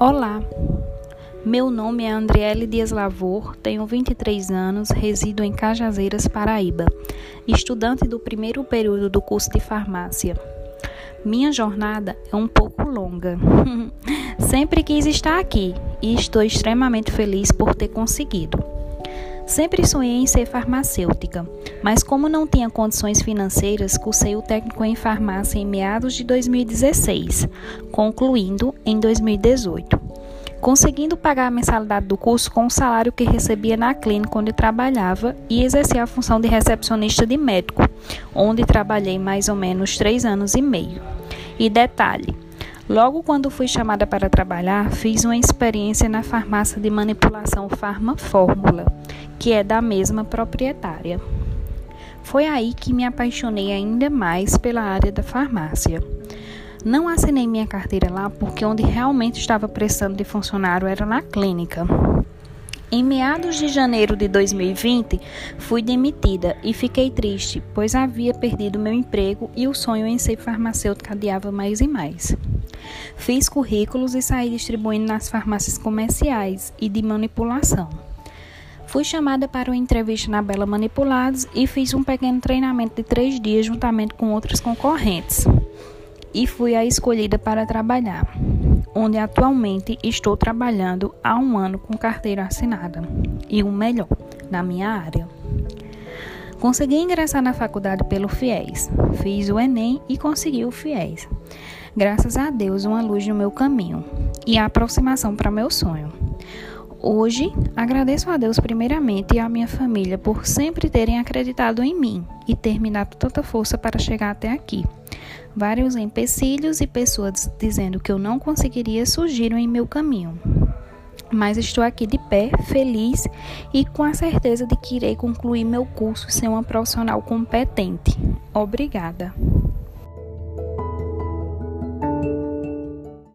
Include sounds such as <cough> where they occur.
Olá, meu nome é Andriele Dias Lavor, tenho 23 anos, resido em Cajazeiras, Paraíba, estudante do primeiro período do curso de farmácia. Minha jornada é um pouco longa. <laughs> Sempre quis estar aqui e estou extremamente feliz por ter conseguido. Sempre sonhei em ser farmacêutica, mas como não tinha condições financeiras, cursei o técnico em farmácia em meados de 2016, concluindo em 2018. Conseguindo pagar a mensalidade do curso com o salário que recebia na clínica onde trabalhava e exercia a função de recepcionista de médico, onde trabalhei mais ou menos três anos e meio. E detalhe: Logo quando fui chamada para trabalhar, fiz uma experiência na farmácia de manipulação Farma Fórmula, que é da mesma proprietária. Foi aí que me apaixonei ainda mais pela área da farmácia. Não assinei minha carteira lá porque onde realmente estava prestando de funcionário era na clínica. Em meados de janeiro de 2020, fui demitida e fiquei triste, pois havia perdido meu emprego e o sonho em ser farmacêutica adiava mais e mais. Fiz currículos e saí distribuindo nas farmácias comerciais e de manipulação. Fui chamada para uma entrevista na Bela Manipulados e fiz um pequeno treinamento de três dias juntamente com outros concorrentes. E fui a escolhida para trabalhar onde atualmente estou trabalhando há um ano com carteira assinada e o melhor, na minha área. Consegui ingressar na faculdade pelo FIES, fiz o Enem e consegui o FIES. Graças a Deus, uma luz no meu caminho e a aproximação para meu sonho. Hoje, agradeço a Deus primeiramente e à minha família por sempre terem acreditado em mim e ter me dado tanta força para chegar até aqui. Vários empecilhos e pessoas dizendo que eu não conseguiria surgiram em meu caminho. Mas estou aqui de pé, feliz e com a certeza de que irei concluir meu curso e ser uma profissional competente. Obrigada.